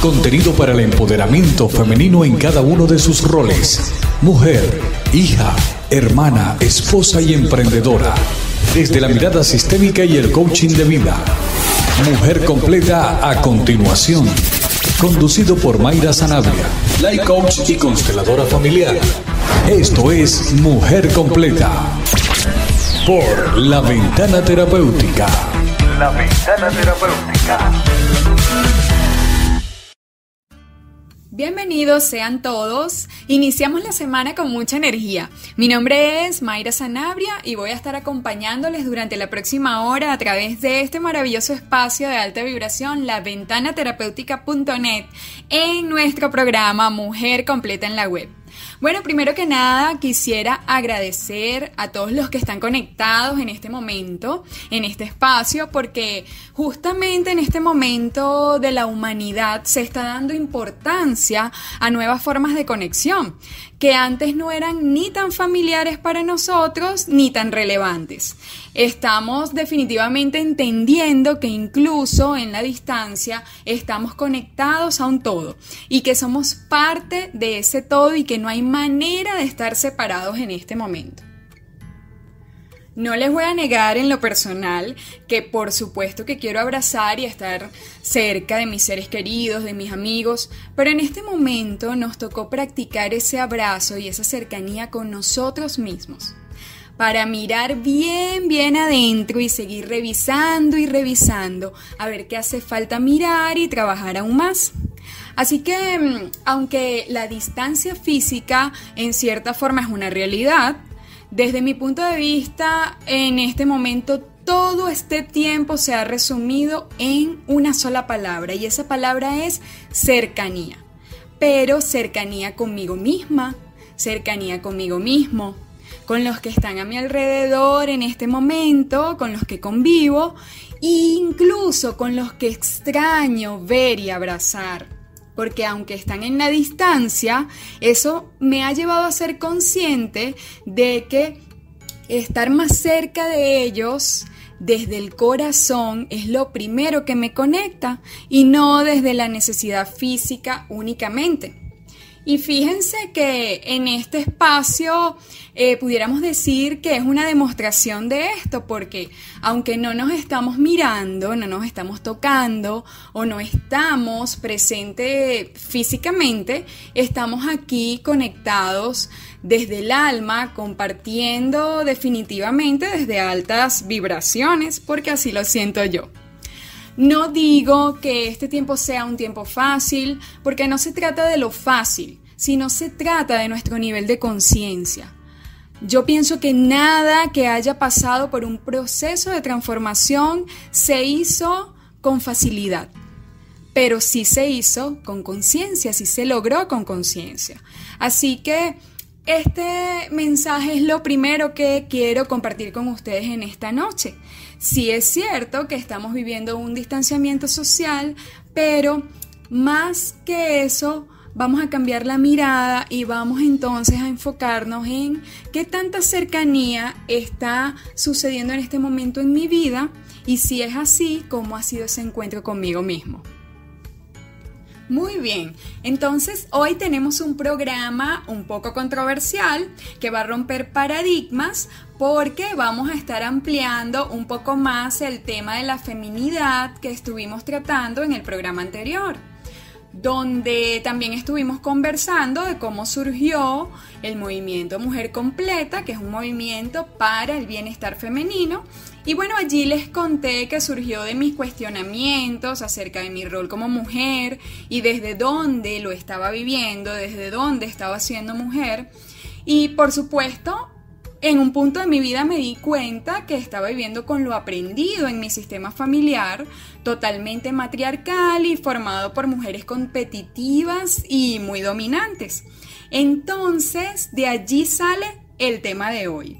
Contenido para el empoderamiento femenino en cada uno de sus roles. Mujer, hija, hermana, esposa y emprendedora. Desde la mirada sistémica y el coaching de vida. Mujer completa a continuación. Conducido por Mayra Sanabria, life coach y consteladora familiar. Esto es Mujer completa. Por La Ventana Terapéutica. La Ventana Terapéutica. Bienvenidos sean todos. Iniciamos la semana con mucha energía. Mi nombre es Mayra Sanabria y voy a estar acompañándoles durante la próxima hora a través de este maravilloso espacio de alta vibración, la ventanaterapéutica.net, en nuestro programa Mujer Completa en la Web. Bueno, primero que nada quisiera agradecer a todos los que están conectados en este momento, en este espacio, porque justamente en este momento de la humanidad se está dando importancia a nuevas formas de conexión que antes no eran ni tan familiares para nosotros ni tan relevantes. Estamos definitivamente entendiendo que incluso en la distancia estamos conectados a un todo y que somos parte de ese todo y que no hay manera de estar separados en este momento. No les voy a negar en lo personal que por supuesto que quiero abrazar y estar cerca de mis seres queridos, de mis amigos, pero en este momento nos tocó practicar ese abrazo y esa cercanía con nosotros mismos para mirar bien, bien adentro y seguir revisando y revisando a ver qué hace falta mirar y trabajar aún más. Así que, mm, aunque la distancia física en cierta forma es una realidad, desde mi punto de vista, en este momento todo este tiempo se ha resumido en una sola palabra y esa palabra es cercanía. Pero cercanía conmigo misma, cercanía conmigo mismo, con los que están a mi alrededor en este momento, con los que convivo, e incluso con los que extraño ver y abrazar porque aunque están en la distancia, eso me ha llevado a ser consciente de que estar más cerca de ellos desde el corazón es lo primero que me conecta y no desde la necesidad física únicamente. Y fíjense que en este espacio eh, pudiéramos decir que es una demostración de esto, porque aunque no nos estamos mirando, no nos estamos tocando o no estamos presentes físicamente, estamos aquí conectados desde el alma, compartiendo definitivamente desde altas vibraciones, porque así lo siento yo. No digo que este tiempo sea un tiempo fácil, porque no se trata de lo fácil, sino se trata de nuestro nivel de conciencia. Yo pienso que nada que haya pasado por un proceso de transformación se hizo con facilidad, pero sí se hizo con conciencia, sí se logró con conciencia. Así que este mensaje es lo primero que quiero compartir con ustedes en esta noche. Sí es cierto que estamos viviendo un distanciamiento social, pero más que eso, vamos a cambiar la mirada y vamos entonces a enfocarnos en qué tanta cercanía está sucediendo en este momento en mi vida y si es así, cómo ha sido ese encuentro conmigo mismo. Muy bien, entonces hoy tenemos un programa un poco controversial que va a romper paradigmas porque vamos a estar ampliando un poco más el tema de la feminidad que estuvimos tratando en el programa anterior donde también estuvimos conversando de cómo surgió el movimiento Mujer Completa, que es un movimiento para el bienestar femenino. Y bueno, allí les conté que surgió de mis cuestionamientos acerca de mi rol como mujer y desde dónde lo estaba viviendo, desde dónde estaba siendo mujer. Y por supuesto, en un punto de mi vida me di cuenta que estaba viviendo con lo aprendido en mi sistema familiar, totalmente matriarcal y formado por mujeres competitivas y muy dominantes. Entonces, de allí sale el tema de hoy.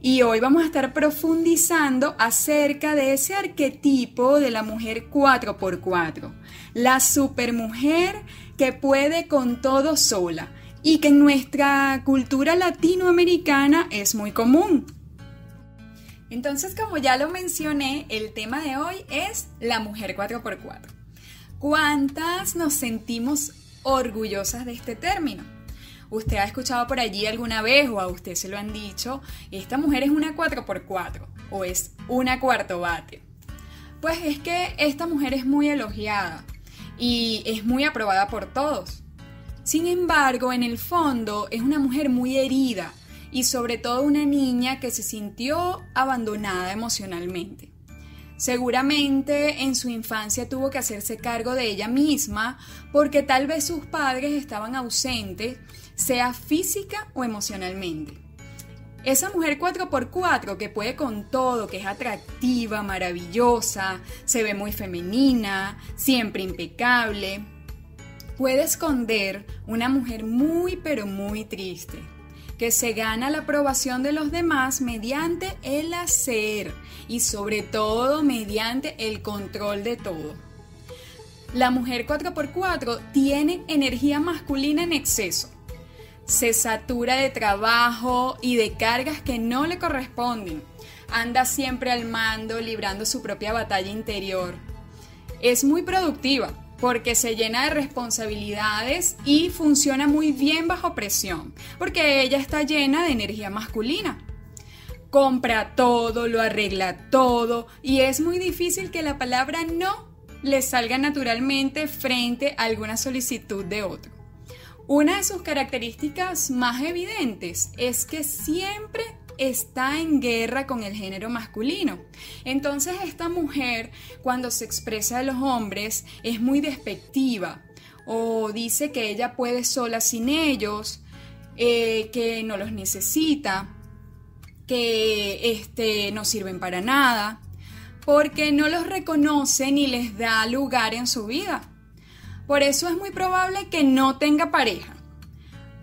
Y hoy vamos a estar profundizando acerca de ese arquetipo de la mujer 4x4, la supermujer que puede con todo sola y que en nuestra cultura latinoamericana es muy común. Entonces, como ya lo mencioné, el tema de hoy es la mujer 4x4. ¿Cuántas nos sentimos orgullosas de este término? Usted ha escuchado por allí alguna vez o a usted se lo han dicho, esta mujer es una 4x4 o es una cuarto bate. Pues es que esta mujer es muy elogiada y es muy aprobada por todos. Sin embargo, en el fondo es una mujer muy herida y sobre todo una niña que se sintió abandonada emocionalmente. Seguramente en su infancia tuvo que hacerse cargo de ella misma porque tal vez sus padres estaban ausentes, sea física o emocionalmente. Esa mujer 4x4 que puede con todo, que es atractiva, maravillosa, se ve muy femenina, siempre impecable, puede esconder una mujer muy pero muy triste que se gana la aprobación de los demás mediante el hacer y sobre todo mediante el control de todo. La mujer 4x4 tiene energía masculina en exceso. Se satura de trabajo y de cargas que no le corresponden. Anda siempre al mando, librando su propia batalla interior. Es muy productiva, porque se llena de responsabilidades y funciona muy bien bajo presión, porque ella está llena de energía masculina. Compra todo, lo arregla todo y es muy difícil que la palabra no le salga naturalmente frente a alguna solicitud de otro. Una de sus características más evidentes es que siempre está en guerra con el género masculino. Entonces esta mujer cuando se expresa a los hombres es muy despectiva o dice que ella puede sola sin ellos, eh, que no los necesita, que este, no sirven para nada, porque no los reconoce ni les da lugar en su vida. Por eso es muy probable que no tenga pareja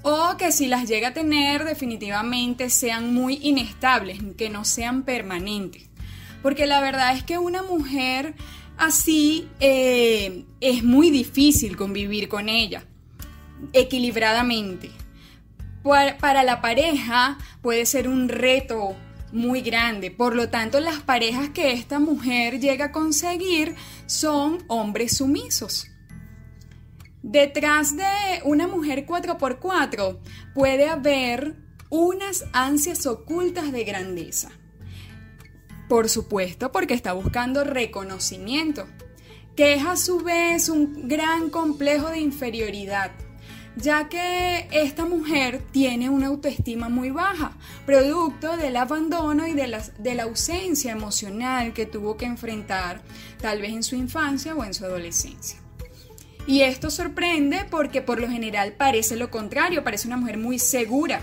o que si las llega a tener definitivamente sean muy inestables, que no sean permanentes. Porque la verdad es que una mujer así eh, es muy difícil convivir con ella equilibradamente. Para la pareja puede ser un reto muy grande. Por lo tanto, las parejas que esta mujer llega a conseguir son hombres sumisos. Detrás de una mujer 4x4 puede haber unas ansias ocultas de grandeza. Por supuesto, porque está buscando reconocimiento, que es a su vez un gran complejo de inferioridad, ya que esta mujer tiene una autoestima muy baja, producto del abandono y de la, de la ausencia emocional que tuvo que enfrentar tal vez en su infancia o en su adolescencia. Y esto sorprende porque por lo general parece lo contrario, parece una mujer muy segura.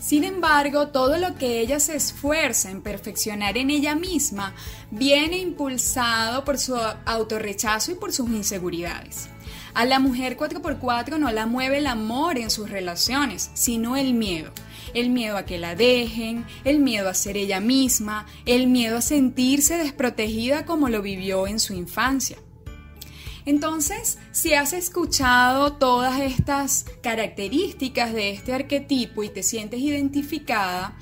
Sin embargo, todo lo que ella se esfuerza en perfeccionar en ella misma viene impulsado por su autorrechazo y por sus inseguridades. A la mujer 4x4 no la mueve el amor en sus relaciones, sino el miedo. El miedo a que la dejen, el miedo a ser ella misma, el miedo a sentirse desprotegida como lo vivió en su infancia. Entonces, si has escuchado todas estas características de este arquetipo y te sientes identificada,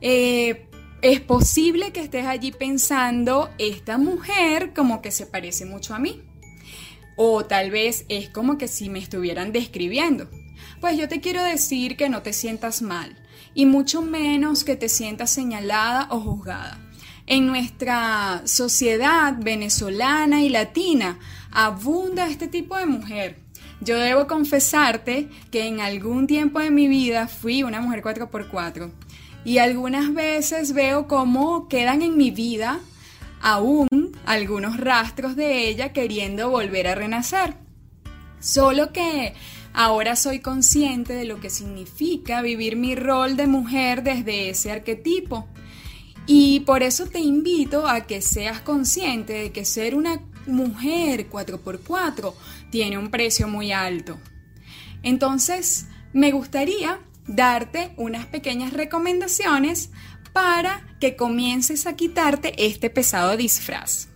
eh, es posible que estés allí pensando, esta mujer como que se parece mucho a mí. O tal vez es como que si me estuvieran describiendo. Pues yo te quiero decir que no te sientas mal, y mucho menos que te sientas señalada o juzgada. En nuestra sociedad venezolana y latina abunda este tipo de mujer. Yo debo confesarte que en algún tiempo de mi vida fui una mujer 4x4 y algunas veces veo cómo quedan en mi vida aún algunos rastros de ella queriendo volver a renacer. Solo que ahora soy consciente de lo que significa vivir mi rol de mujer desde ese arquetipo. Y por eso te invito a que seas consciente de que ser una mujer 4x4 tiene un precio muy alto. Entonces, me gustaría darte unas pequeñas recomendaciones para que comiences a quitarte este pesado disfraz.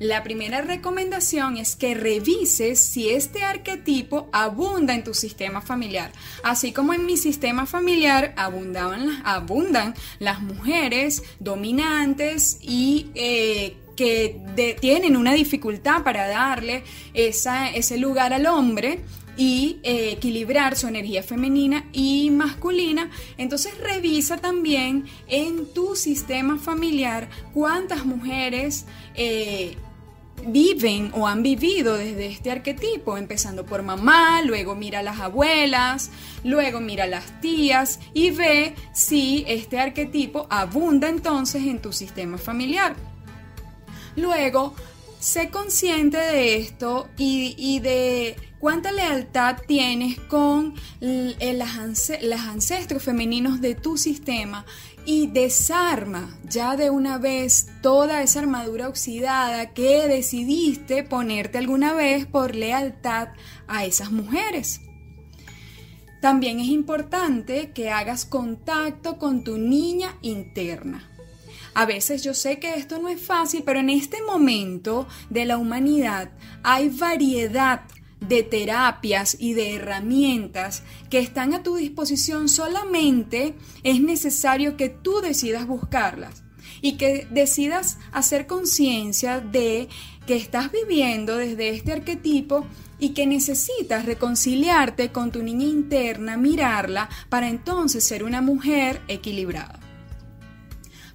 La primera recomendación es que revises si este arquetipo abunda en tu sistema familiar. Así como en mi sistema familiar abundaban, abundan las mujeres dominantes y eh, que tienen una dificultad para darle ese lugar al hombre y eh, equilibrar su energía femenina y masculina. Entonces revisa también en tu sistema familiar cuántas mujeres eh, viven o han vivido desde este arquetipo, empezando por mamá, luego mira a las abuelas, luego mira a las tías y ve si este arquetipo abunda entonces en tu sistema familiar. Luego, sé consciente de esto y, de cuánta lealtad tienes con los ancestros femeninos de tu sistema y desarma ya de una vez toda esa armadura oxidada que decidiste ponerte alguna vez por lealtad a esas mujeres. También es importante que hagas contacto con tu niña interna. A veces yo sé que esto no es fácil, pero en este momento de la humanidad hay variedad de terapias y de herramientas que están a tu disposición, solamente es necesario que tú decidas buscarlas y que decidas hacer conciencia de que estás viviendo desde este arquetipo y que necesitas reconciliarte con tu niña interna, mirarla, para entonces ser una mujer equilibrada.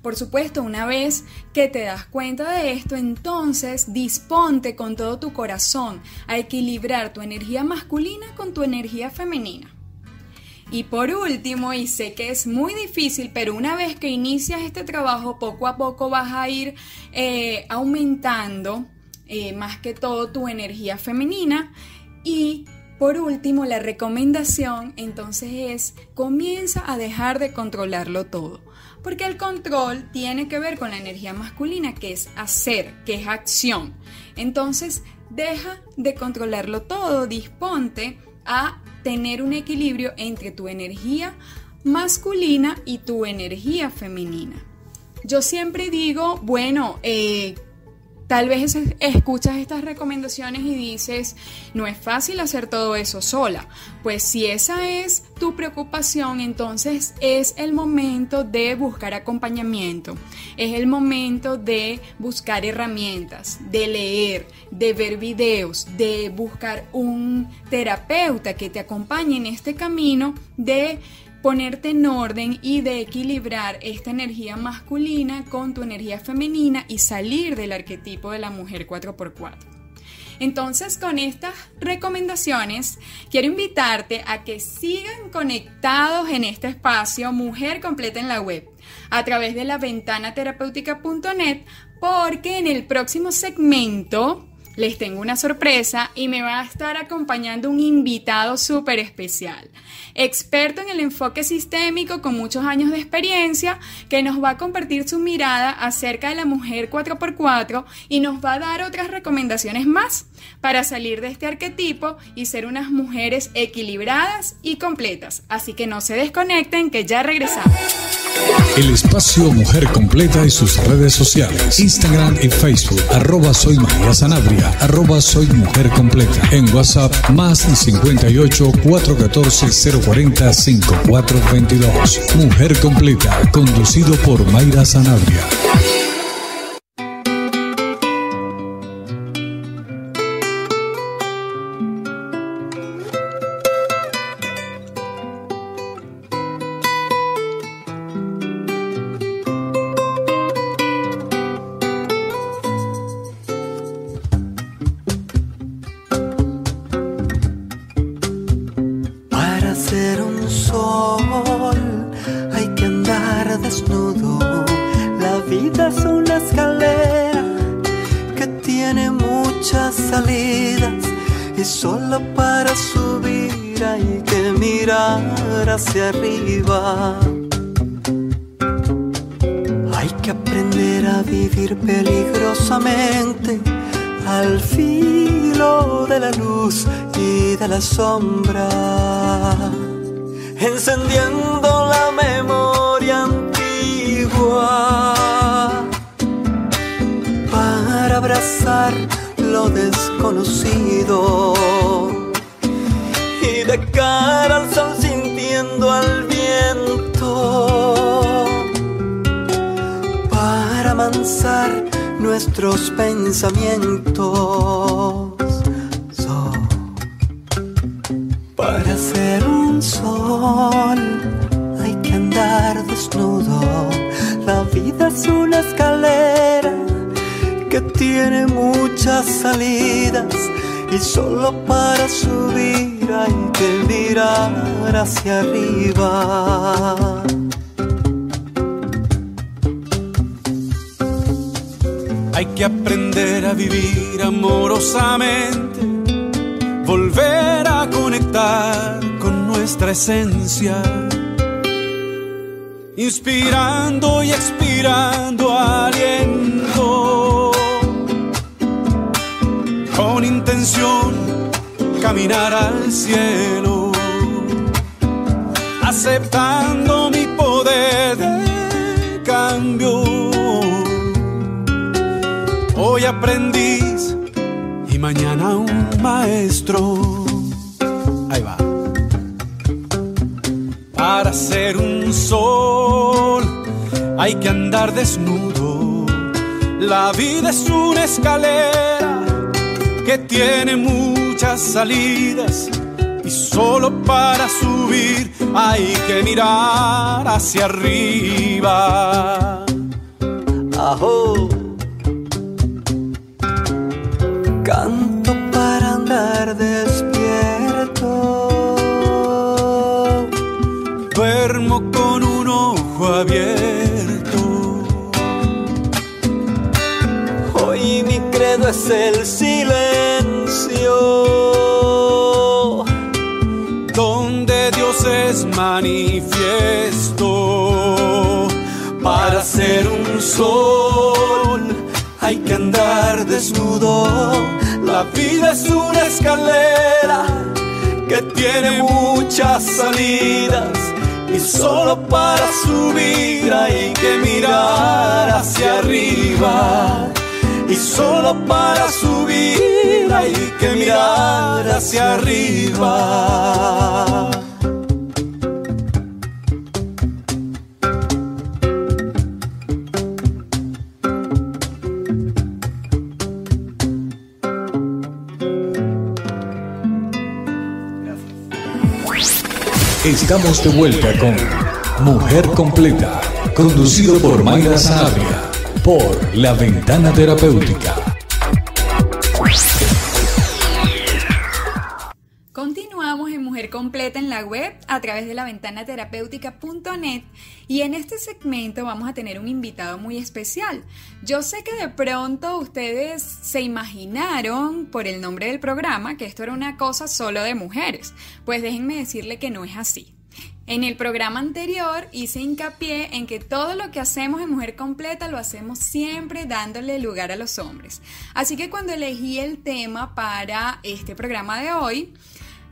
Por supuesto, una vez que te das cuenta de esto, entonces disponte con todo tu corazón a equilibrar tu energía masculina con tu energía femenina. Y por último, y sé que es muy difícil, pero una vez que inicias este trabajo, poco a poco vas a ir eh, aumentando eh, más que todo tu energía femenina. Y por último, la recomendación entonces es comienza a dejar de controlarlo todo. Porque el control tiene que ver con la energía masculina, que es hacer, que es acción. Entonces, deja de controlarlo todo, disponte a tener un equilibrio entre tu energía masculina y tu energía femenina. Yo siempre digo, bueno, eh, Tal vez escuchas estas recomendaciones y dices, no es fácil hacer todo eso sola. Pues si esa es tu preocupación, entonces es el momento de buscar acompañamiento. Es el momento de buscar herramientas, de leer, de ver videos, de buscar un terapeuta que te acompañe en este camino de ponerte en orden y de equilibrar esta energía masculina con tu energía femenina y salir del arquetipo de la mujer 4x4. Entonces, con estas recomendaciones, quiero invitarte a que sigan conectados en este espacio Mujer Completa en la Web a través de la ventana terapéutica.net porque en el próximo segmento les tengo una sorpresa y me va a estar acompañando un invitado súper especial, experto en el enfoque sistémico con muchos años de experiencia, que nos va a compartir su mirada acerca de la mujer 4x4 y nos va a dar otras recomendaciones más para salir de este arquetipo y ser unas mujeres equilibradas y completas. Así que no se desconecten, que ya regresamos. El espacio Mujer Completa y sus redes sociales, Instagram y Facebook, arroba soy María Sanabria, arroba soy Mujer Completa. En WhatsApp, más 58 414 040 5422. Mujer Completa, conducido por Mayra Sanabria. Nuestra esencia, inspirando y expirando aliento, con intención caminar al cielo, aceptando mi poder de cambio Hoy aprendiz y mañana un maestro. Ser un sol hay que andar desnudo. La vida es una escalera que tiene muchas salidas y solo para subir hay que mirar hacia arriba. Ajo. Canto es el silencio. Donde Dios es manifiesto. Para ser un sol hay que andar desnudo. La vida es una escalera que tiene muchas salidas y solo para subir hay que mirar hacia arriba. Y solo para subir hay que mirar hacia arriba. Estamos de vuelta con Mujer Completa, conducido por Mayra Sanabria, por La Ventana Terapéutica. Continuamos en Mujer Completa en la web a través de la ventana terapéutica.net y en este segmento vamos a tener un invitado muy especial. Yo sé que de pronto ustedes se imaginaron por el nombre del programa que esto era una cosa solo de mujeres, pues déjenme decirle que no es así. En el programa anterior hice hincapié en que todo lo que hacemos en Mujer Completa lo hacemos siempre dándole lugar a los hombres. Así que cuando elegí el tema para este programa de hoy,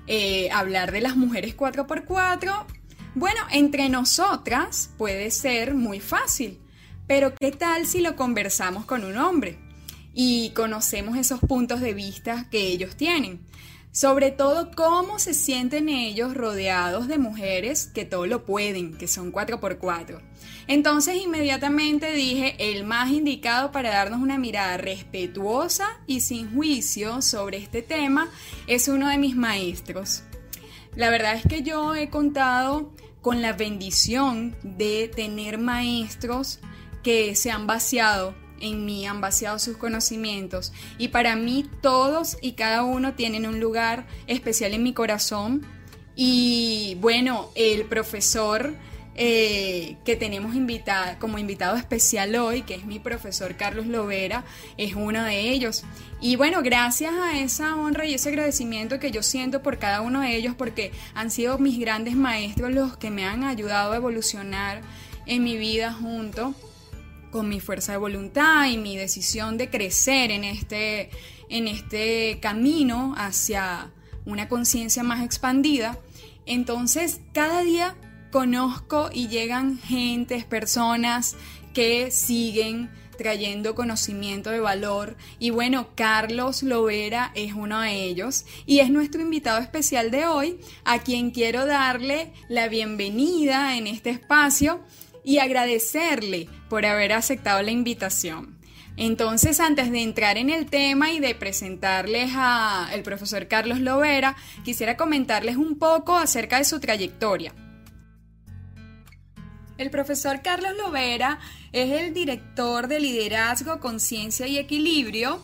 eh, hablar de las mujeres 4x4, bueno, entre nosotras puede ser muy fácil, pero ¿qué tal si lo conversamos con un hombre y conocemos esos puntos de vista que ellos tienen? Sobre todo cómo se sienten ellos rodeados de mujeres que todo lo pueden, que son 4x4. Entonces inmediatamente dije, el más indicado para darnos una mirada respetuosa y sin juicio sobre este tema es uno de mis maestros. La verdad es que yo he contado con la bendición de tener maestros que se han vaciado en mí, han vaciado sus conocimientos. Y para mí todos y cada uno tienen un lugar especial en mi corazón. Y bueno, el profesor eh, que tenemos invitada, como invitado especial hoy, que es mi profesor Carlos Lovera, es uno de ellos. Y bueno, gracias a esa honra y ese agradecimiento que yo siento por cada uno de ellos, porque han sido mis grandes maestros los que me han ayudado a evolucionar en mi vida junto con mi fuerza de voluntad y mi decisión de crecer en este, en este camino hacia una conciencia más expandida. Entonces, cada día conozco y llegan gentes, personas que siguen trayendo conocimiento de valor. Y bueno, Carlos Lovera es uno de ellos y es nuestro invitado especial de hoy, a quien quiero darle la bienvenida en este espacio y agradecerle por haber aceptado la invitación. Entonces, antes de entrar en el tema y de presentarles al profesor Carlos Lovera, quisiera comentarles un poco acerca de su trayectoria. El profesor Carlos Lovera es el director de Liderazgo, Conciencia y Equilibrio,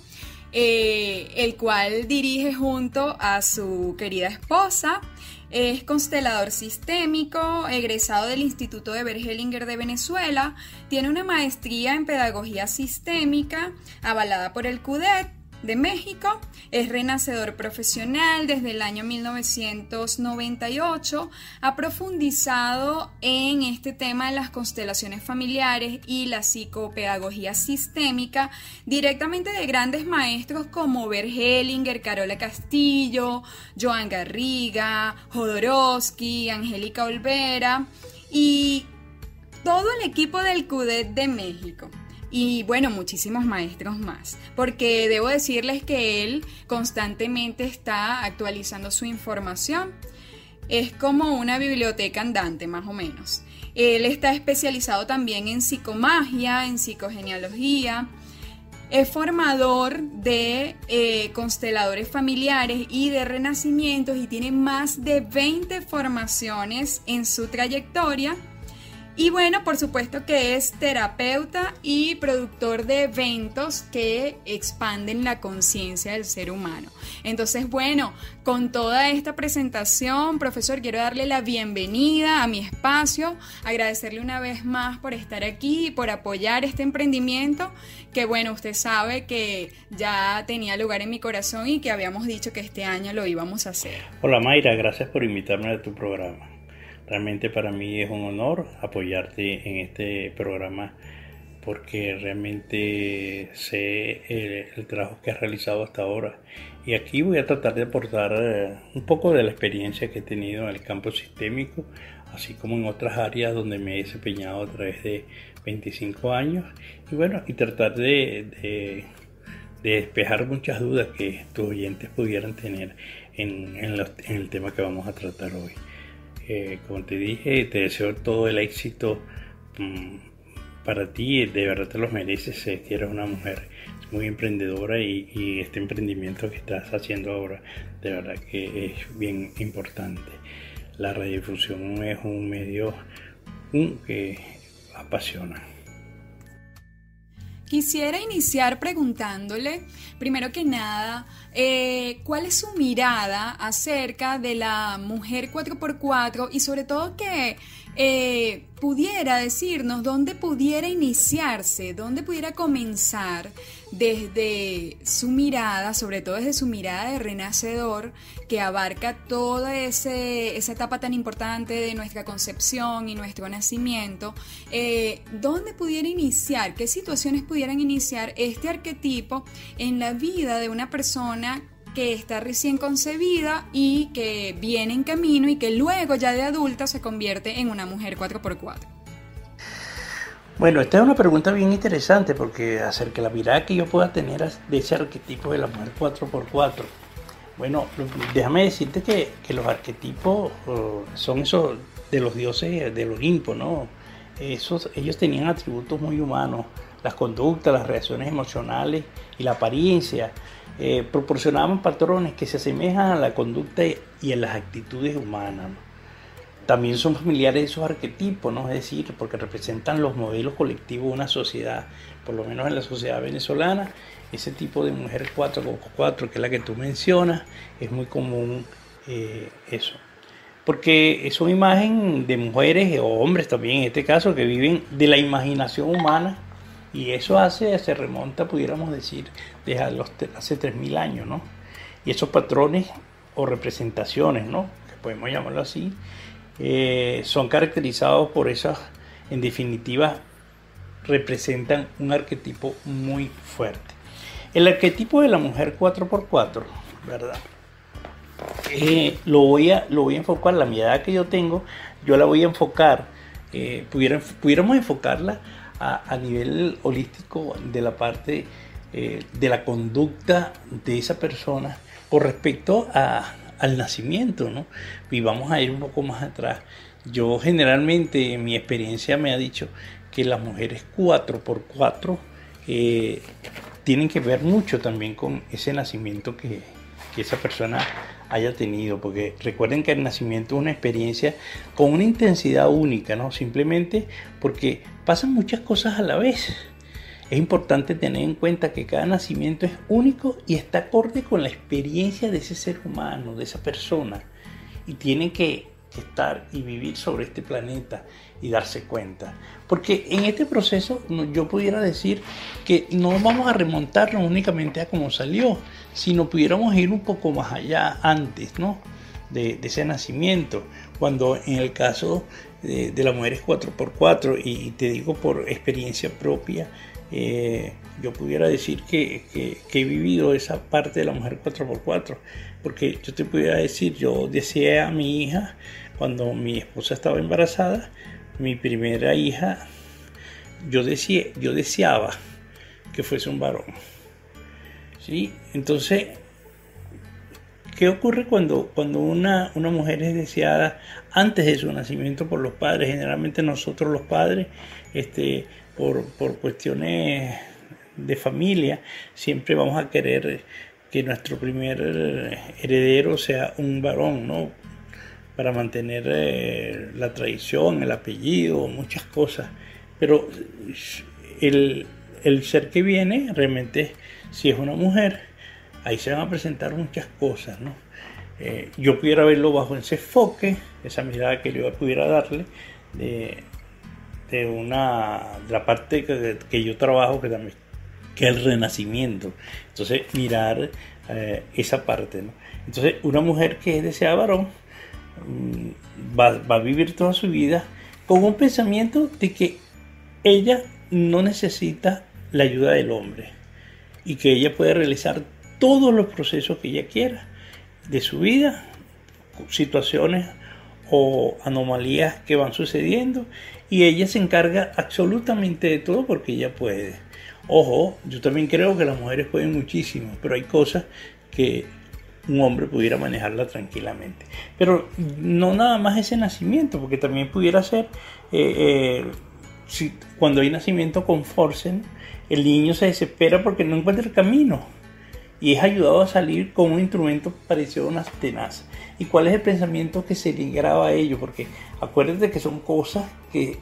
eh, el cual dirige junto a su querida esposa. Es constelador sistémico, egresado del Instituto de Bergelinger de Venezuela, tiene una maestría en pedagogía sistémica avalada por el CUDET de México. Es renacedor profesional desde el año 1998. Ha profundizado en este tema de las constelaciones familiares y la psicopedagogía sistémica directamente de grandes maestros como Bert Hellinger, Carola Castillo, Joan Garriga, Jodorowsky, Angélica Olvera y todo el equipo del CUDET de México y bueno, muchísimos maestros más, porque debo decirles que él constantemente está actualizando su información. Es como una biblioteca andante, más o menos. Él está especializado también en psicomagia, en psicogenealogía. Es formador de eh, consteladores familiares y de renacimientos y tiene más de 20 formaciones en su trayectoria y bueno, por supuesto que es terapeuta y productor de eventos que expanden la conciencia del ser humano. Entonces, bueno, con toda esta presentación, profesor, quiero darle la bienvenida a mi espacio, agradecerle una vez más por estar aquí y por apoyar este emprendimiento que, bueno, usted sabe que ya tenía lugar en mi corazón y que habíamos dicho que este año lo íbamos a hacer. Hola Mayra, gracias por invitarme a tu programa. Realmente para mí es un honor apoyarte en este programa porque realmente sé el, trabajo que has realizado hasta ahora. Y aquí voy a tratar de aportar eh, un poco de la experiencia que he tenido en el campo sistémico, así como en otras áreas donde me he desempeñado a través de 25 años. Y bueno, y tratar de, despejar muchas dudas que tus oyentes pudieran tener en el tema que vamos a tratar hoy como te dije, te deseo todo el éxito mm, para ti, de verdad te los mereces, sé que eres una mujer muy emprendedora y, este emprendimiento que estás haciendo ahora, de verdad que es bien importante. La radiodifusión es un medio que apasiona. Quisiera iniciar preguntándole, primero que nada, eh, cuál es su mirada acerca de la mujer 4x4 y sobre todo que eh, pudiera decirnos dónde pudiera iniciarse, dónde pudiera comenzar desde su mirada, sobre todo desde su mirada de renacedor, que abarca toda esa etapa tan importante de nuestra concepción y nuestro nacimiento, eh, dónde pudiera iniciar, qué situaciones pudieran iniciar este arquetipo en la vida de una persona que está recién concebida y que viene en camino y que luego ya de adulta se convierte en una mujer 4x4? Bueno, esta es una pregunta bien interesante porque acerca de la mirada que yo pueda tener de ese arquetipo de la mujer 4x4. Bueno, déjame decirte que, los arquetipos son esos de los dioses del Olimpo, ¿no? Esos, ellos tenían atributos muy humanos, las conductas, las reacciones emocionales y la apariencia eh, proporcionaban patrones que se asemejan a la conducta y a las actitudes humanas. También son familiares de esos arquetipos, ¿no? es decir, porque representan los modelos colectivos de una sociedad, por lo menos en la sociedad venezolana, ese tipo de mujer 4x4, que es la que tú mencionas, es muy común eh, eso. Porque es una imagen de mujeres o hombres también en este caso que viven de la imaginación humana y eso hace, se remonta, pudiéramos decir, desde los, hace 3.000 años, ¿no? Y esos patrones o representaciones, ¿no? Que podemos llamarlo así, eh, son caracterizados por esas, en definitiva, representan un arquetipo muy fuerte. El arquetipo de la mujer 4x4, ¿verdad? Eh, lo, voy a, lo voy a enfocar, la mirada que yo tengo, yo la voy a enfocar, eh, pudiéramos enfocarla a, nivel holístico de la parte de la conducta de esa persona con respecto a, al nacimiento, ¿no? Y vamos a ir un poco más atrás. Yo generalmente, en mi experiencia me ha dicho que las mujeres 4 por 4 eh, tienen que ver mucho también con ese nacimiento que, que esa persona haya tenido, porque recuerden que el nacimiento es una experiencia con una intensidad única, ¿no? Simplemente porque pasan muchas cosas a la vez. Es importante tener en cuenta que cada nacimiento es único y está acorde con la experiencia de ese ser humano, de esa persona. Y tiene que estar y vivir sobre este planeta y darse cuenta. Porque en este proceso yo pudiera decir que no vamos a remontarnos únicamente a cómo salió, sino pudiéramos ir un poco más allá antes, ¿no? De, ese nacimiento. Cuando en el caso de, la mujer es 4x4, y, te digo por experiencia propia, eh, yo pudiera decir que, he vivido esa parte de la mujer 4x4, porque yo te pudiera decir, yo deseé a mi hija cuando mi esposa estaba embarazada, mi primera hija, yo, yo deseaba que fuese un varón. ¿Sí? Entonces, ¿qué ocurre cuando, cuando una, una mujer es deseada antes de su nacimiento por los padres? Generalmente nosotros los padres, este, por, por cuestiones de familia, siempre vamos a querer que nuestro primer heredero sea un varón, ¿no? para mantener eh, la tradición, el apellido, muchas cosas. Pero el, ser que viene, realmente, si es una mujer, ahí se van a presentar muchas cosas, ¿no? Eh, yo pudiera verlo bajo ese enfoque, esa mirada que yo pudiera darle de, de una la parte que, yo trabajo que también que es el renacimiento. Entonces mirar eh, esa parte entonces una mujer que es deseada varón va, a vivir toda su vida con un pensamiento de que ella no necesita la ayuda del hombre y que ella puede realizar todos los procesos que ella quiera de su vida, situaciones o anomalías que van sucediendo y ella se encarga absolutamente de todo porque ella puede. Ojo, yo también creo que las mujeres pueden muchísimo, pero hay cosas que un hombre pudiera manejarla tranquilamente. Pero no nada más ese nacimiento, porque también pudiera ser, eh, eh, cuando hay nacimiento con Forsen, el niño se desespera porque no encuentra el camino y es ayudado a salir con un instrumento parecido a una tenaza. ¿Y cuál es el pensamiento que se le graba a ello? Porque acuérdate que son cosas que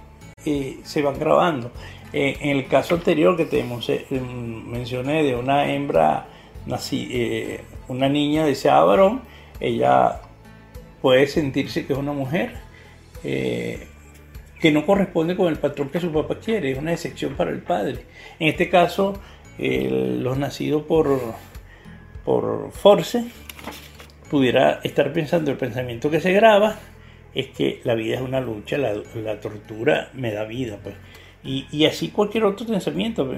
eh, se van grabando. en el caso anterior que te mencioné de una hembra eh, una niña deseada varón, ella puede sentirse que es una mujer eh, que no corresponde con el patrón que su papá quiere, es una excepción para el padre. En este caso, los nacidos por, por Force pudiera estar pensando el pensamiento que se graba es que la vida es una lucha, la, tortura me da vida, pues. Y, así cualquier otro pensamiento.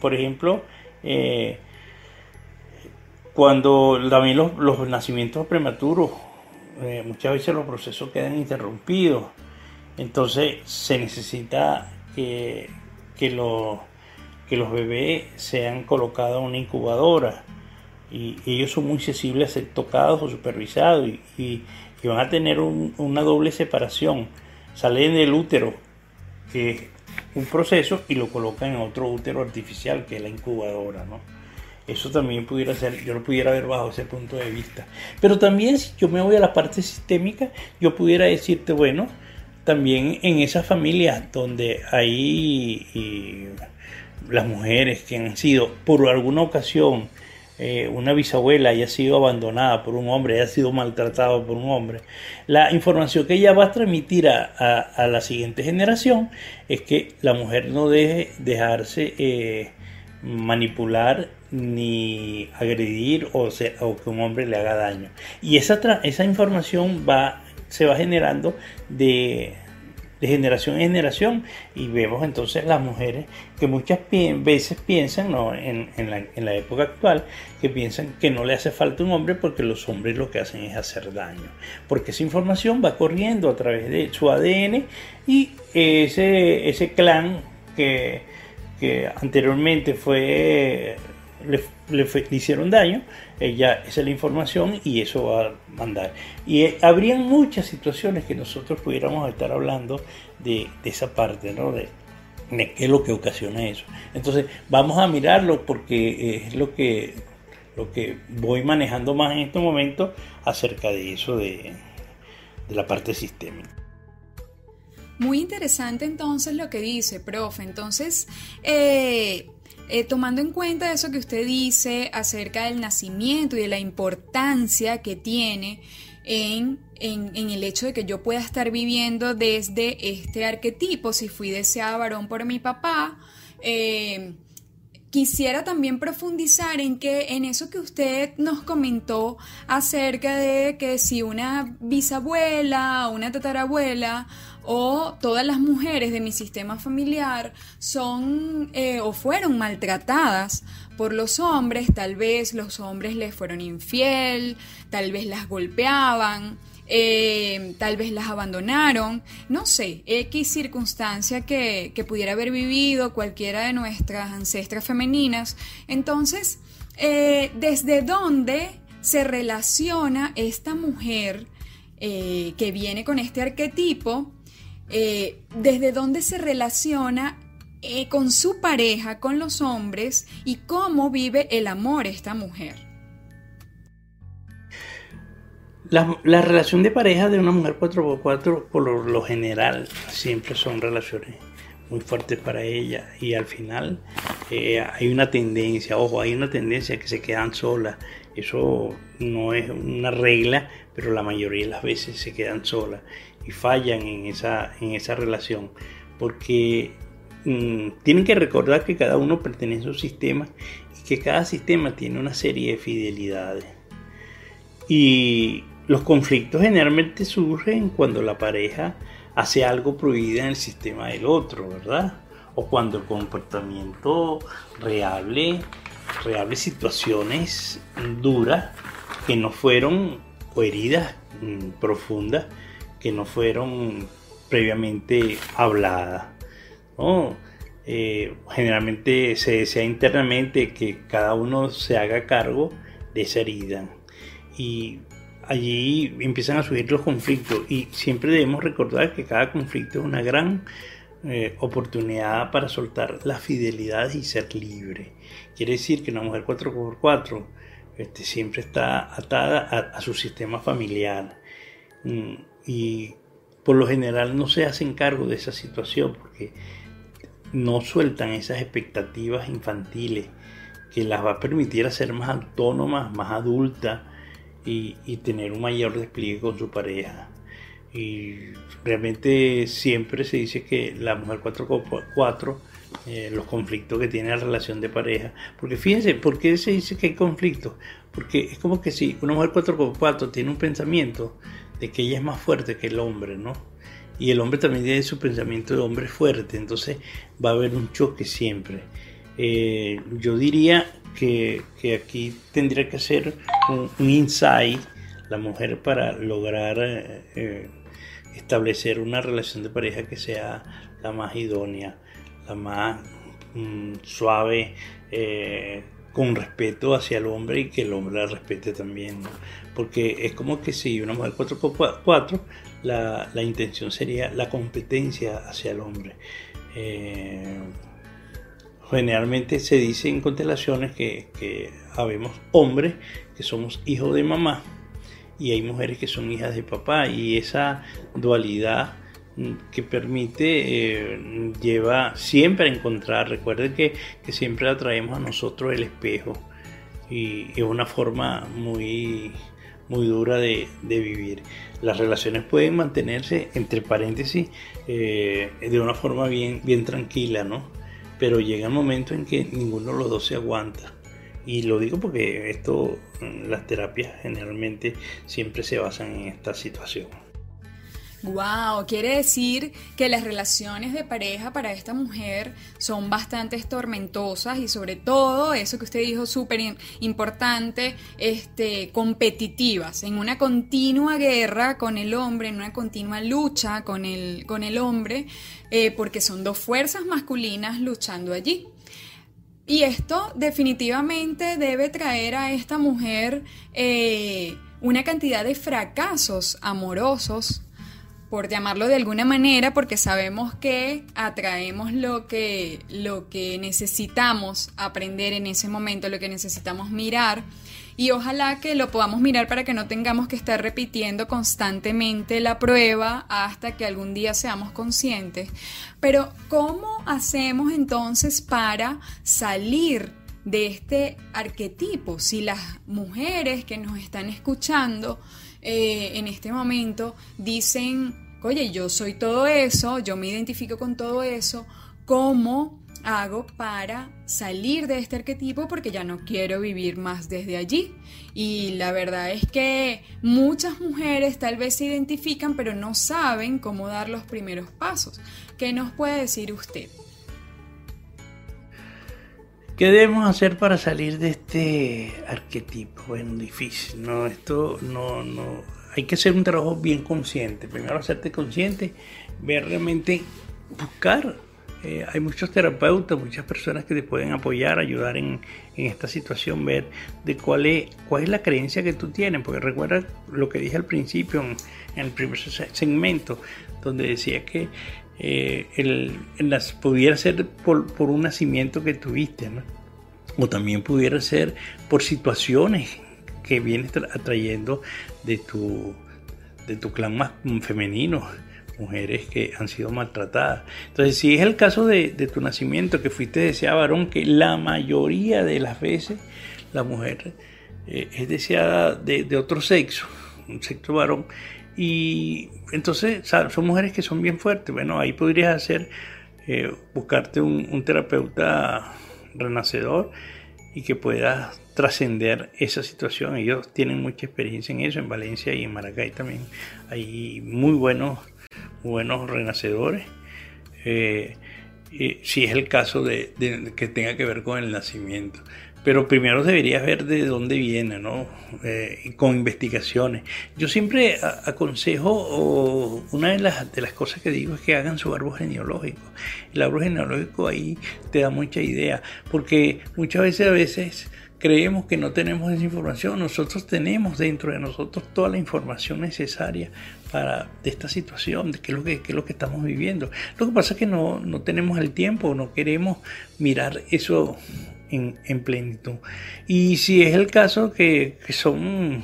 Por, ejemplo, eh, cuando también los, nacimientos prematuros, eh, muchas veces los procesos quedan interrumpidos, entonces se necesita que, que, los bebés sean colocados en una incubadora y ellos son muy sensibles a ser tocados o supervisados y, van a tener una doble separación. Salen del útero, que es un proceso, y lo colocan en otro útero artificial, que es la incubadora, ¿no? Eso también pudiera ser, yo lo pudiera ver bajo ese punto de vista. Pero también si yo me voy a la parte sistémica, yo pudiera decirte, bueno, también en esas familias donde hay las mujeres que han sido por alguna ocasión eh, una bisabuela haya sido abandonada por un hombre, haya sido maltratada por un hombre, la información que ella va a transmitir a, la siguiente generación es que la mujer no debe dejarse eh, manipular ni agredir o, o, que un hombre le haga daño. Y esa, esa información va, se va generando de, de generación en generación y vemos entonces las mujeres que muchas veces piensan, ¿no? en, en, la, en, la, época actual, que piensan que no le hace falta un hombre porque los hombres lo que hacen es hacer daño, porque esa información va corriendo a través de su ADN y ese, ese clan que, que anteriormente fue le, hicieron daño, ella esa es la información y eso va a mandar. Y eh, habrían muchas situaciones que nosotros pudiéramos estar hablando de, esa parte, ¿no? De, ¿Qué es lo que ocasiona eso? Entonces, vamos a mirarlo porque es lo que, lo que voy manejando más en este momento acerca de eso de, la parte sistémica. Muy interesante entonces lo que dice, profe. Entonces, eh, eh, tomando en cuenta eso que usted dice acerca del nacimiento y de la importancia que tiene en, el hecho de que yo pueda estar viviendo desde este arquetipo, si fui deseada varón por mi papá, eh, quisiera también profundizar en que en eso que usted nos comentó acerca de que si una bisabuela o una tatarabuela o todas las mujeres de mi sistema familiar son eh, o fueron maltratadas por los hombres, tal vez los hombres les fueron infiel, tal vez las golpeaban, eh, tal vez las abandonaron, no sé, X circunstancia que, pudiera haber vivido cualquiera de nuestras ancestras femeninas. Entonces, eh, ¿desde dónde se relaciona esta mujer que viene con este arquetipo eh, desde dónde se relaciona eh, con su pareja, con los hombres y cómo vive el amor esta mujer. La, relación de pareja de una mujer 4x4 por lo, general siempre son relaciones muy fuertes para ella y al final eh, hay una tendencia, ojo, hay una tendencia que se quedan solas. Eso no es una regla, pero la mayoría de las veces se quedan solas y fallan en esa, en esa relación, porque mm, tienen que recordar que cada uno pertenece a un sistema y que cada sistema tiene una serie de fidelidades. Y los conflictos generalmente surgen cuando la pareja hace algo prohibido en el sistema del otro, ¿verdad? O cuando el comportamiento reable, reales situaciones duras que no fueron o heridas mm, profundas que no fueron previamente habladas. Eh, generalmente se desea internamente que cada uno se haga cargo de esa herida. Y allí empiezan a surgir los conflictos y siempre debemos recordar que cada conflicto es una gran eh, oportunidad para soltar la fidelidad y ser libre. Quiere decir que una mujer 4x4 este, siempre está atada a, su sistema familiar. Mm, y por lo general no se hacen cargo de esa situación porque no sueltan esas expectativas infantiles que las va a permitir ser más autónomas, más adultas y, tener un mayor despliegue con su pareja. Y realmente siempre se dice que la mujer 4x4, eh, los conflictos que tiene la relación de pareja, porque fíjense, ¿por qué se dice que hay conflictos? Porque es como que si una mujer 4x4 tiene un pensamiento de que ella es más fuerte que el hombre, ¿no? Y el hombre también tiene su pensamiento de hombre fuerte, entonces va a haber un choque siempre. Eh, yo diría que, aquí tendría que hacer un, insight la mujer para lograr eh, eh, establecer una relación de pareja que sea la más idónea, la más mm, suave, con respeto hacia el hombre y que el hombre la respete también. porque es como que si una mujer 4x4, la, la intención sería la competencia hacia el hombre. Eh, generalmente se dice en constelaciones que, que habemos hombres que somos hijos de mamá y hay mujeres que son hijas de papá y esa dualidad que permite eh, lleva siempre a encontrar, recuerden que, que siempre atraemos a nosotros el espejo y es una forma muy muy dura de, vivir. Las relaciones pueden mantenerse, entre paréntesis, eh, de una forma bien, bien tranquila, ¿no? Pero llega un momento en que ninguno de los dos se aguanta. Y lo digo porque esto, las terapias generalmente siempre se basan en esta situación. Wow, quiere decir que las relaciones de pareja para esta mujer son bastante tormentosas y sobre todo eso que usted dijo súper importante, este, competitivas, en una continua guerra con el hombre, en una continua lucha con el, con el hombre, eh, porque son dos fuerzas masculinas luchando allí. Y esto definitivamente debe traer a esta mujer eh, una cantidad de fracasos amorosos por llamarlo de alguna manera, porque sabemos que atraemos lo que, lo que necesitamos aprender en ese momento, lo que necesitamos mirar. Y ojalá que lo podamos mirar para que no tengamos que estar repitiendo constantemente la prueba hasta que algún día seamos conscientes. Pero ¿cómo hacemos entonces para salir de este arquetipo? Si las mujeres que nos están escuchando eh, en este momento dicen, oye, yo soy todo eso, yo me identifico con todo eso, ¿cómo hago para salir de este arquetipo? Porque ya no quiero vivir más desde allí. Y la verdad es que muchas mujeres tal vez se identifican, pero no saben cómo dar los primeros pasos. ¿Qué nos puede decir usted? ¿Qué debemos hacer para salir de este arquetipo? Bueno, difícil, ¿no? Esto no, no. Hay que hacer un trabajo bien consciente. Primero hacerte consciente, ver realmente, buscar. Eh, hay muchos terapeutas, muchas personas que te pueden apoyar, ayudar en, en, esta situación, ver de cuál es, cuál es la creencia que tú tienes. Porque recuerda lo que dije al principio, en, en el primer segmento, donde decía que eh, el, las, pudiera ser por, un nacimiento que tuviste, ¿no? o también pudiera ser por situaciones que vienes atrayendo de tu, de tu clan más femenino, mujeres que han sido maltratadas. Entonces, si es el caso de, tu nacimiento, que fuiste deseada varón, que la mayoría de las veces la mujer eh, es deseada de, de otro sexo, un sexo varón, y entonces son mujeres que son bien fuertes. Bueno, ahí podrías hacer, eh, buscarte un, terapeuta renacedor y que pueda trascender esa situación. Ellos tienen mucha experiencia en eso, en Valencia y en Maracay también. Hay muy buenos, buenos renacedores. Eh, si es el caso de, que tenga que ver con el nacimiento pero primero deberías ver de dónde viene, ¿no? Eh, con investigaciones. Yo siempre aconsejo, o una de las, de las cosas que digo es que hagan su árbol genealógico. El árbol genealógico ahí te da mucha idea, porque muchas veces a veces creemos que no tenemos esa información. Nosotros tenemos dentro de nosotros toda la información necesaria para de esta situación, de qué es lo que, qué es lo que estamos viviendo. Lo que pasa es que no, no tenemos el tiempo, no queremos mirar eso en, plenitud. Y si es el caso que, son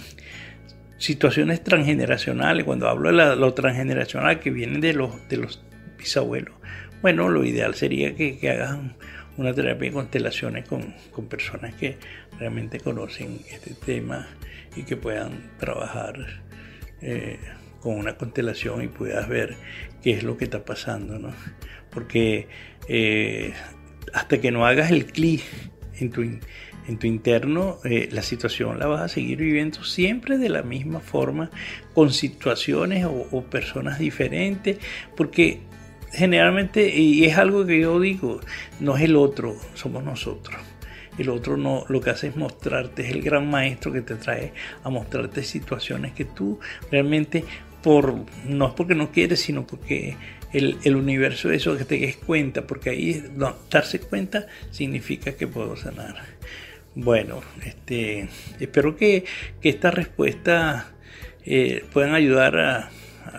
situaciones transgeneracionales, cuando hablo de lo transgeneracional que viene de los, de los bisabuelos, bueno, lo ideal sería que, hagan una terapia de constelaciones con, personas que realmente conocen este tema y que puedan trabajar eh, con una constelación y puedas ver qué es lo que está pasando, ¿no? Porque eh, hasta que no hagas el clic en tu, en tu interno, eh, la situación la vas a seguir viviendo siempre de la misma forma, con situaciones o, personas diferentes, porque generalmente, y es algo que yo digo, no es el otro, somos nosotros. El otro no, lo que hace es mostrarte, es el gran maestro que te trae a mostrarte situaciones que tú realmente por, no es porque no quieres, sino porque el, el universo eso que te des cuenta, porque ahí darse cuenta significa que puedo sanar. Bueno, este, espero que, que esta respuesta eh, puedan ayudar a,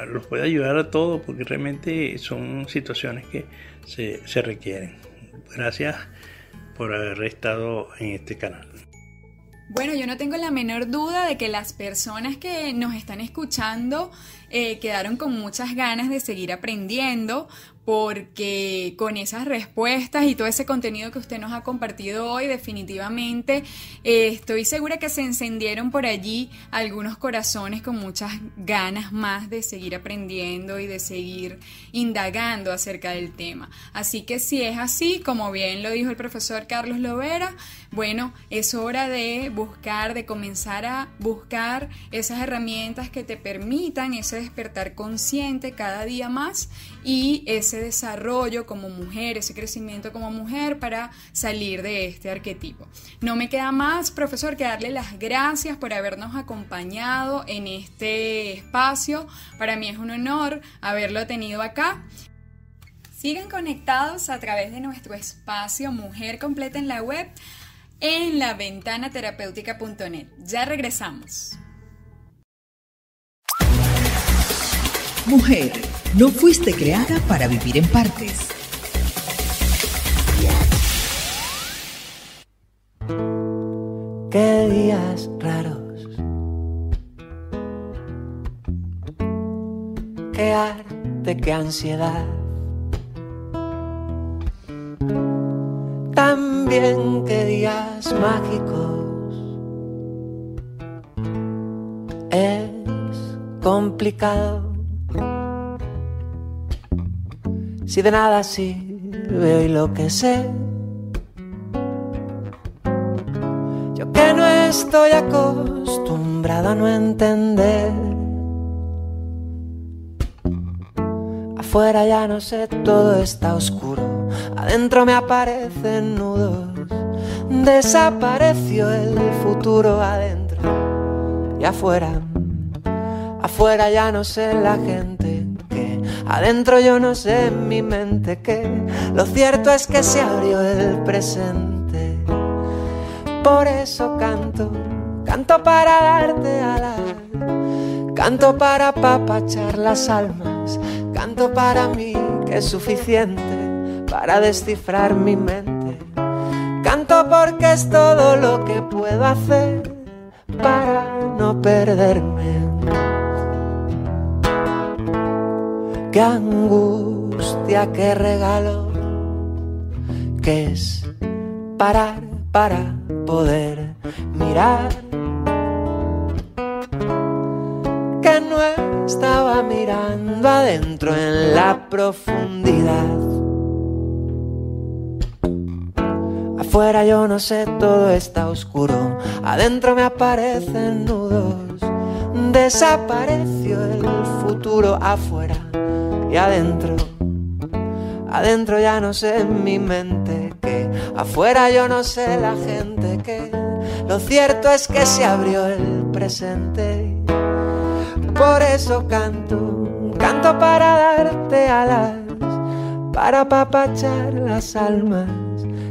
los pueda ayudar a todos, porque realmente son situaciones que se, se requieren. Gracias por haber estado en este canal. Bueno, yo no tengo la menor duda de que las personas que nos están escuchando eh, quedaron con muchas ganas de seguir aprendiendo porque con esas respuestas y todo ese contenido que usted nos ha compartido hoy, definitivamente eh, estoy segura que se encendieron por allí algunos corazones con muchas ganas más de seguir aprendiendo y de seguir indagando acerca del tema. Así que si es así, como bien lo dijo el profesor Carlos Lovera, bueno, es hora de buscar, de comenzar a buscar esas herramientas que te permitan ese despertar consciente cada día más y ese desarrollo como mujer, ese crecimiento como mujer para salir de este arquetipo. No me queda más, profesor, que darle las gracias por habernos acompañado en este espacio. Para mí es un honor haberlo tenido acá. Sigan conectados a través de nuestro espacio Mujer Completa en la web en la ventana terapéutica.net. Ya regresamos. Mujer, no fuiste creada para vivir en partes. Qué días raros. Qué arte, qué ansiedad. También qué días mágicos. Es complicado si de nada sirve hoy lo que sé. Yo que no estoy acostumbrado a no entender. Afuera ya no sé, todo está oscuro. Adentro me aparecen nudos. Desapareció el futuro adentro y afuera. Afuera ya no sé la gente Adentro yo no sé en mi mente que lo cierto es que se abrió el presente. Por eso canto, canto para darte alas, canto para papachar las almas, canto para mí que es suficiente para descifrar mi mente. Canto porque es todo lo que puedo hacer para no perderme. Qué angustia, qué regalo, que es parar para poder mirar. Que no estaba mirando adentro en la profundidad. Afuera yo no sé, todo está oscuro. Adentro me aparecen nudos. Desapareció el futuro afuera y adentro, adentro ya no sé en mi mente que afuera yo no sé la gente que lo cierto es que se abrió el presente. Por eso canto, canto para darte alas, para papachar las almas,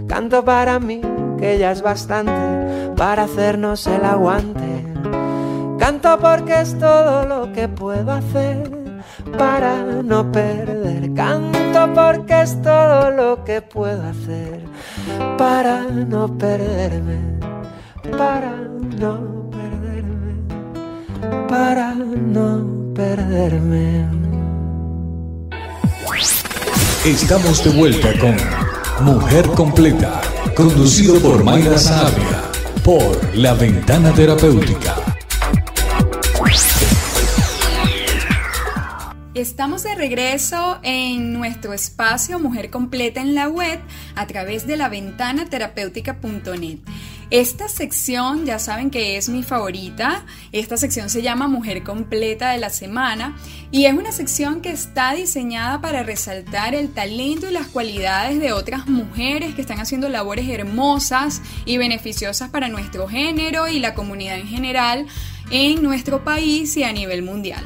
canto para mí que ya es bastante para hacernos el aguante. Canto porque es todo lo que puedo hacer para no perder. Canto porque es todo lo que puedo hacer para no perderme, para no perderme, para no perderme. Estamos de vuelta con Mujer Completa, conducido por Mayra Sanabria, por La Ventana Terapéutica. Estamos de regreso en nuestro espacio Mujer Completa en la web a través de la ventana terapéutica.net. Esta sección ya saben que es mi favorita. Esta sección se llama Mujer Completa de la Semana y es una sección que está diseñada para resaltar el talento y las cualidades de otras mujeres que están haciendo labores hermosas y beneficiosas para nuestro género y la comunidad en general en nuestro país y a nivel mundial.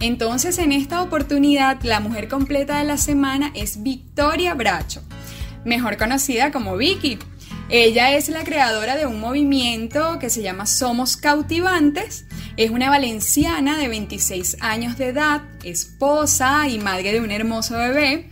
Entonces, en esta oportunidad, la mujer completa de la semana es Victoria Bracho, mejor conocida como Vicky. Ella es la creadora de un movimiento que se llama Somos Cautivantes. Es una valenciana de 26 años de edad, esposa y madre de un hermoso bebé.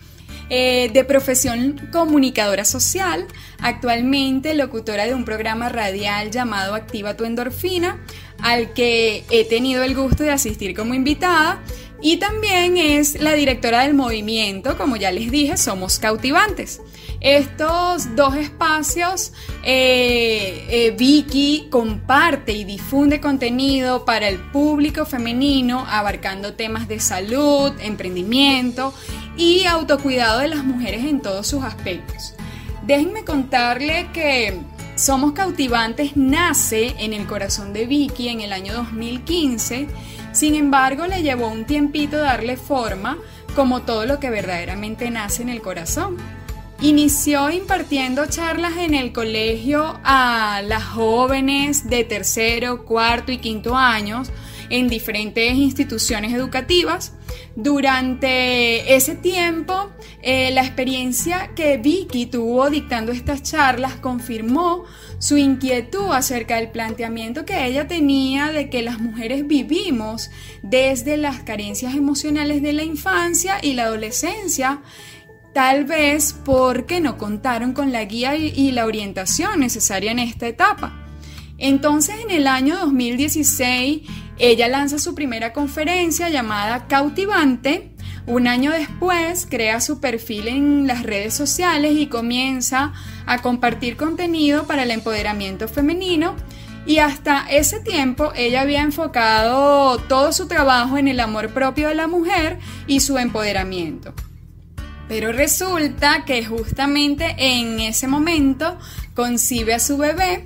Eh, de profesión comunicadora social, actualmente locutora de un programa radial llamado Activa tu endorfina, al que he tenido el gusto de asistir como invitada. Y también es la directora del movimiento, como ya les dije, Somos Cautivantes. Estos dos espacios, eh, eh, Vicky comparte y difunde contenido para el público femenino, abarcando temas de salud, emprendimiento y autocuidado de las mujeres en todos sus aspectos. Déjenme contarle que somos Cautivantes nace en el corazón de Vicky en el año 2015, sin embargo le llevó un tiempito darle forma como todo lo que verdaderamente nace en el corazón. Inició impartiendo charlas en el colegio a las jóvenes de tercero, cuarto y quinto años en diferentes instituciones educativas Durante ese tiempo, eh, la experiencia que Vicky tuvo dictando estas charlas confirmó su inquietud acerca del planteamiento que ella tenía de que las mujeres vivimos desde las carencias emocionales de la infancia y la adolescencia, tal vez porque no contaron con la guía y la orientación necesaria en esta etapa. Entonces, en el año 2016, ella lanza su primera conferencia llamada Cautivante. Un año después crea su perfil en las redes sociales y comienza a compartir contenido para el empoderamiento femenino. Y hasta ese tiempo ella había enfocado todo su trabajo en el amor propio de la mujer y su empoderamiento. Pero resulta que justamente en ese momento concibe a su bebé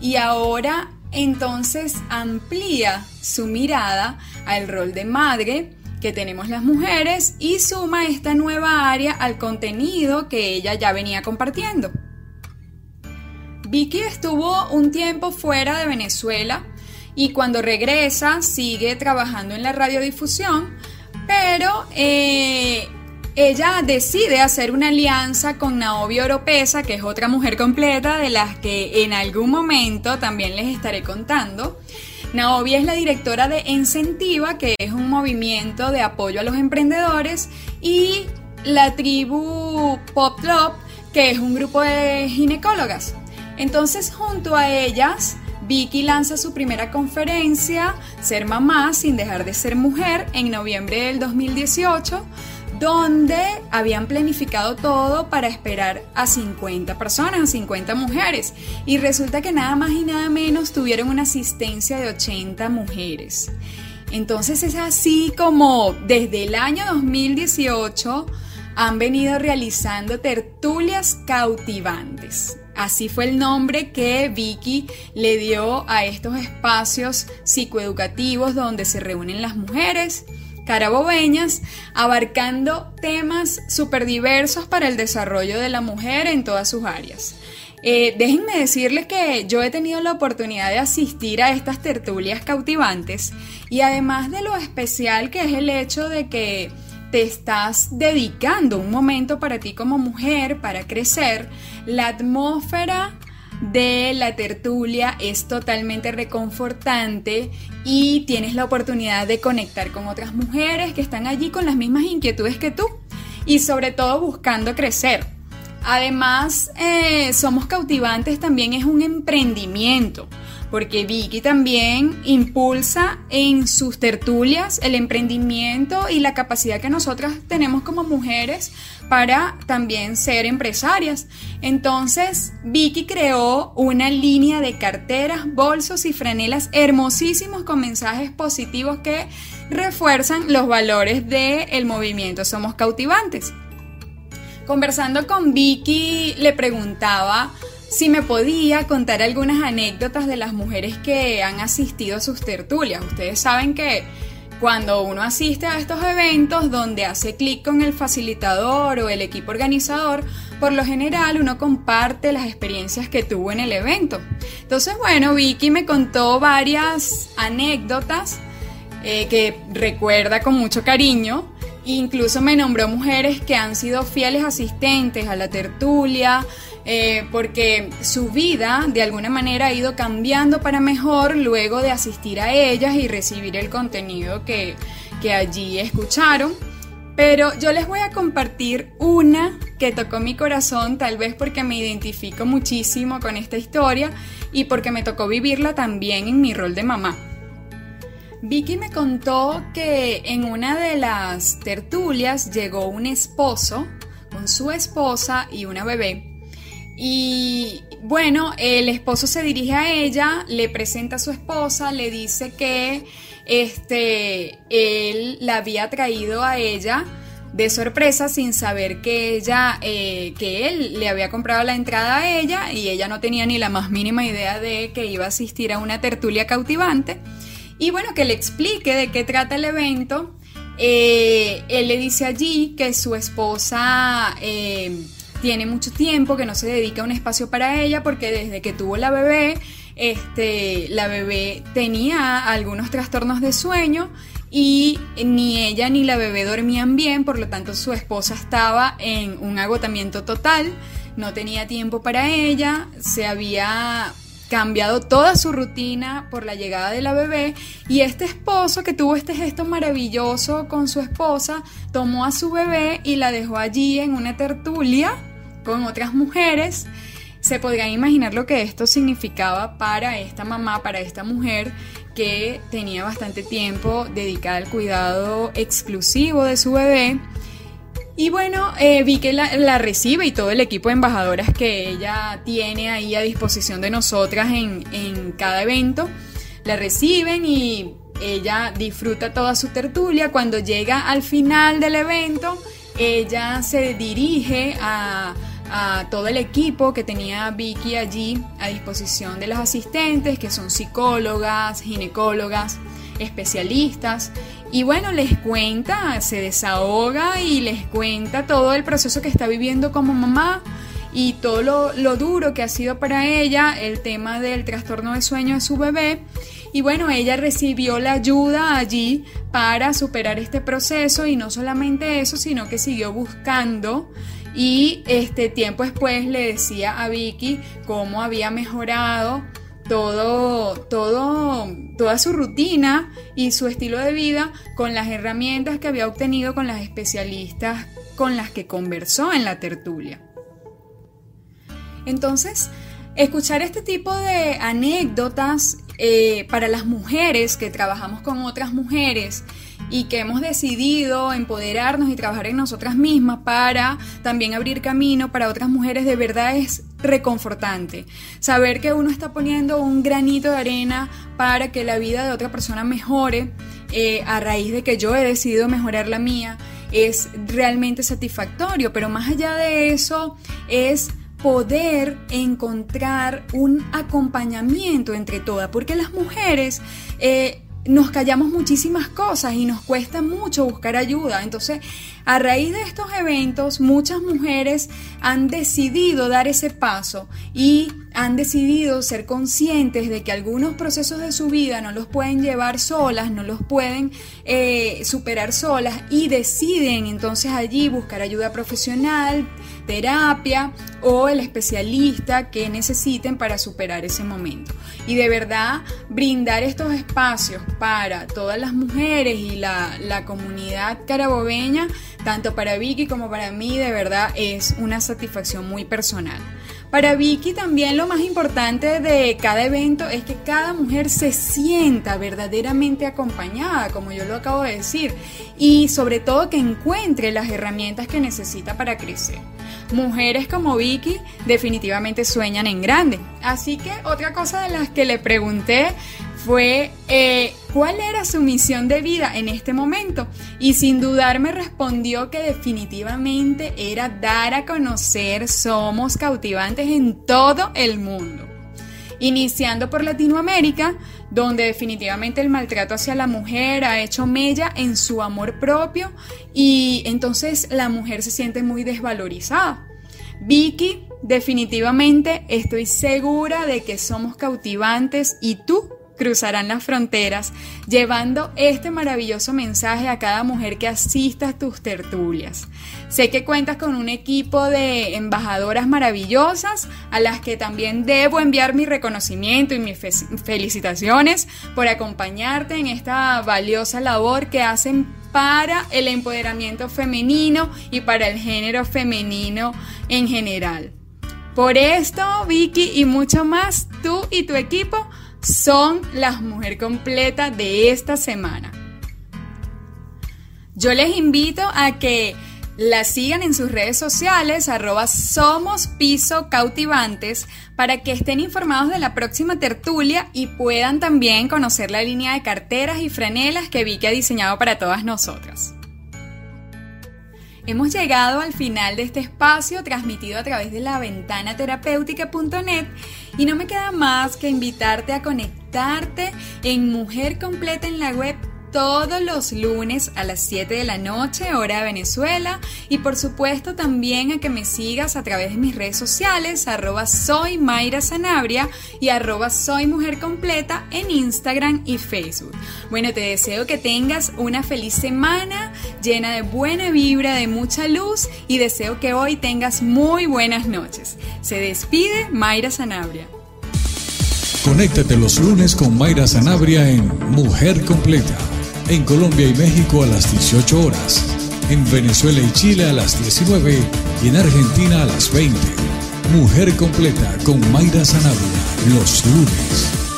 y ahora entonces amplía su mirada al rol de madre que tenemos las mujeres y suma esta nueva área al contenido que ella ya venía compartiendo. Vicky estuvo un tiempo fuera de Venezuela y cuando regresa sigue trabajando en la radiodifusión, pero eh, ella decide hacer una alianza con Naomi Oropesa, que es otra mujer completa de las que en algún momento también les estaré contando. Naomi es la directora de Incentiva, que es un movimiento de apoyo a los emprendedores, y la tribu Pop Club, que es un grupo de ginecólogas. Entonces, junto a ellas, Vicky lanza su primera conferencia, Ser Mamá sin dejar de ser mujer, en noviembre del 2018 donde habían planificado todo para esperar a 50 personas, a 50 mujeres. Y resulta que nada más y nada menos tuvieron una asistencia de 80 mujeres. Entonces es así como desde el año 2018 han venido realizando tertulias cautivantes. Así fue el nombre que Vicky le dio a estos espacios psicoeducativos donde se reúnen las mujeres carabobeñas, abarcando temas súper diversos para el desarrollo de la mujer en todas sus áreas. Eh, déjenme decirles que yo he tenido la oportunidad de asistir a estas tertulias cautivantes y además de lo especial que es el hecho de que te estás dedicando un momento para ti como mujer, para crecer, la atmósfera de la tertulia es totalmente reconfortante y tienes la oportunidad de conectar con otras mujeres que están allí con las mismas inquietudes que tú y sobre todo buscando crecer. Además, eh, Somos Cautivantes también es un emprendimiento porque Vicky también impulsa en sus tertulias el emprendimiento y la capacidad que nosotras tenemos como mujeres para también ser empresarias. Entonces, Vicky creó una línea de carteras, bolsos y franelas hermosísimos con mensajes positivos que refuerzan los valores del movimiento Somos Cautivantes. Conversando con Vicky, le preguntaba si me podía contar algunas anécdotas de las mujeres que han asistido a sus tertulias. Ustedes saben que cuando uno asiste a estos eventos donde hace clic con el facilitador o el equipo organizador, por lo general uno comparte las experiencias que tuvo en el evento. Entonces, bueno, Vicky me contó varias anécdotas eh, que recuerda con mucho cariño. Incluso me nombró mujeres que han sido fieles asistentes a la tertulia, eh, porque su vida de alguna manera ha ido cambiando para mejor luego de asistir a ellas y recibir el contenido que, que allí escucharon. Pero yo les voy a compartir una que tocó mi corazón, tal vez porque me identifico muchísimo con esta historia y porque me tocó vivirla también en mi rol de mamá. Vicky me contó que en una de las tertulias llegó un esposo con su esposa y una bebé y bueno, el esposo se dirige a ella, le presenta a su esposa, le dice que este, él la había traído a ella de sorpresa sin saber que ella, eh, que él le había comprado la entrada a ella y ella no tenía ni la más mínima idea de que iba a asistir a una tertulia cautivante. Y bueno, que le explique de qué trata el evento. Eh, él le dice allí que su esposa eh, tiene mucho tiempo que no se dedica a un espacio para ella porque desde que tuvo la bebé, este, la bebé tenía algunos trastornos de sueño y ni ella ni la bebé dormían bien, por lo tanto su esposa estaba en un agotamiento total, no tenía tiempo para ella, se había cambiado toda su rutina por la llegada de la bebé y este esposo que tuvo este gesto maravilloso con su esposa tomó a su bebé y la dejó allí en una tertulia con otras mujeres. Se podrían imaginar lo que esto significaba para esta mamá, para esta mujer que tenía bastante tiempo dedicada al cuidado exclusivo de su bebé y bueno, eh, vi que la, recibe y todo el equipo de embajadoras que ella tiene ahí a disposición de nosotras en, en cada evento, la reciben y ella disfruta toda su tertulia. Cuando llega al final del evento, ella se dirige a, a todo el equipo que tenía Vicky allí a disposición de los asistentes, que son psicólogas, ginecólogas, especialistas, y bueno, les cuenta, se desahoga y les cuenta todo el proceso que está viviendo como mamá y todo lo, duro que ha sido para ella el tema del trastorno de sueño de su bebé. Y bueno, ella recibió la ayuda allí para superar este proceso y no solamente eso, sino que siguió buscando y este tiempo después le decía a Vicky cómo había mejorado todo, todo, toda su rutina y su estilo de vida con las herramientas que había obtenido con las especialistas con las que conversó en la tertulia. Entonces, escuchar este tipo de anécdotas eh, para las mujeres que trabajamos con otras mujeres y que hemos decidido empoderarnos y trabajar en nosotras mismas para también abrir camino para otras mujeres, de verdad es reconfortante. Saber que uno está poniendo un granito de arena para que la vida de otra persona mejore eh, a raíz de que yo he decidido mejorar la mía es realmente satisfactorio, pero más allá de eso es poder encontrar un acompañamiento entre todas, porque las mujeres eh, nos callamos muchísimas cosas y nos cuesta mucho buscar ayuda. Entonces, a raíz de estos eventos, muchas mujeres han decidido dar ese paso y han decidido ser conscientes de que algunos procesos de su vida no los pueden llevar solas, no los pueden eh, superar solas y deciden entonces allí buscar ayuda profesional, terapia o el especialista que necesiten para superar ese momento. Y de verdad, brindar estos espacios para todas las mujeres y la, la comunidad carabobeña, tanto para Vicky como para mí, de verdad es una satisfacción muy personal. Para Vicky también lo más importante de cada evento es que cada mujer se sienta verdaderamente acompañada, como yo lo acabo de decir, y sobre todo que encuentre las herramientas que necesita para crecer. Mujeres como Vicky definitivamente sueñan en grande. Así que otra cosa de las que le pregunté fue eh, cuál era su misión de vida en este momento y sin dudar me respondió que definitivamente era dar a conocer Somos Cautivantes en todo el mundo. Iniciando por Latinoamérica, donde definitivamente el maltrato hacia la mujer ha hecho mella en su amor propio y entonces la mujer se siente muy desvalorizada. Vicky, definitivamente estoy segura de que somos cautivantes y tú cruzarán las fronteras, llevando este maravilloso mensaje a cada mujer que asista a tus tertulias. Sé que cuentas con un equipo de embajadoras maravillosas a las que también debo enviar mi reconocimiento y mis felicitaciones por acompañarte en esta valiosa labor que hacen para el empoderamiento femenino y para el género femenino en general. Por esto, Vicky y mucho más, tú y tu equipo son las mujer completa de esta semana. Yo les invito a que la sigan en sus redes sociales, arroba somos piso cautivantes, para que estén informados de la próxima tertulia y puedan también conocer la línea de carteras y franelas que Vicky ha diseñado para todas nosotras. Hemos llegado al final de este espacio transmitido a través de la ventana terapéutica.net y no me queda más que invitarte a conectarte en Mujer Completa en la web todos los lunes a las 7 de la noche, hora de Venezuela. Y por supuesto también a que me sigas a través de mis redes sociales, arroba soy Mayra Sanabria y arroba soy mujer completa en Instagram y Facebook. Bueno, te deseo que tengas una feliz semana llena de buena vibra, de mucha luz y deseo que hoy tengas muy buenas noches. Se despide Mayra Sanabria. Conéctate los lunes con Mayra Sanabria en Mujer Completa. En Colombia y México a las 18 horas. En Venezuela y Chile a las 19 y en Argentina a las 20. Mujer Completa con Mayra Sanabria. Los lunes.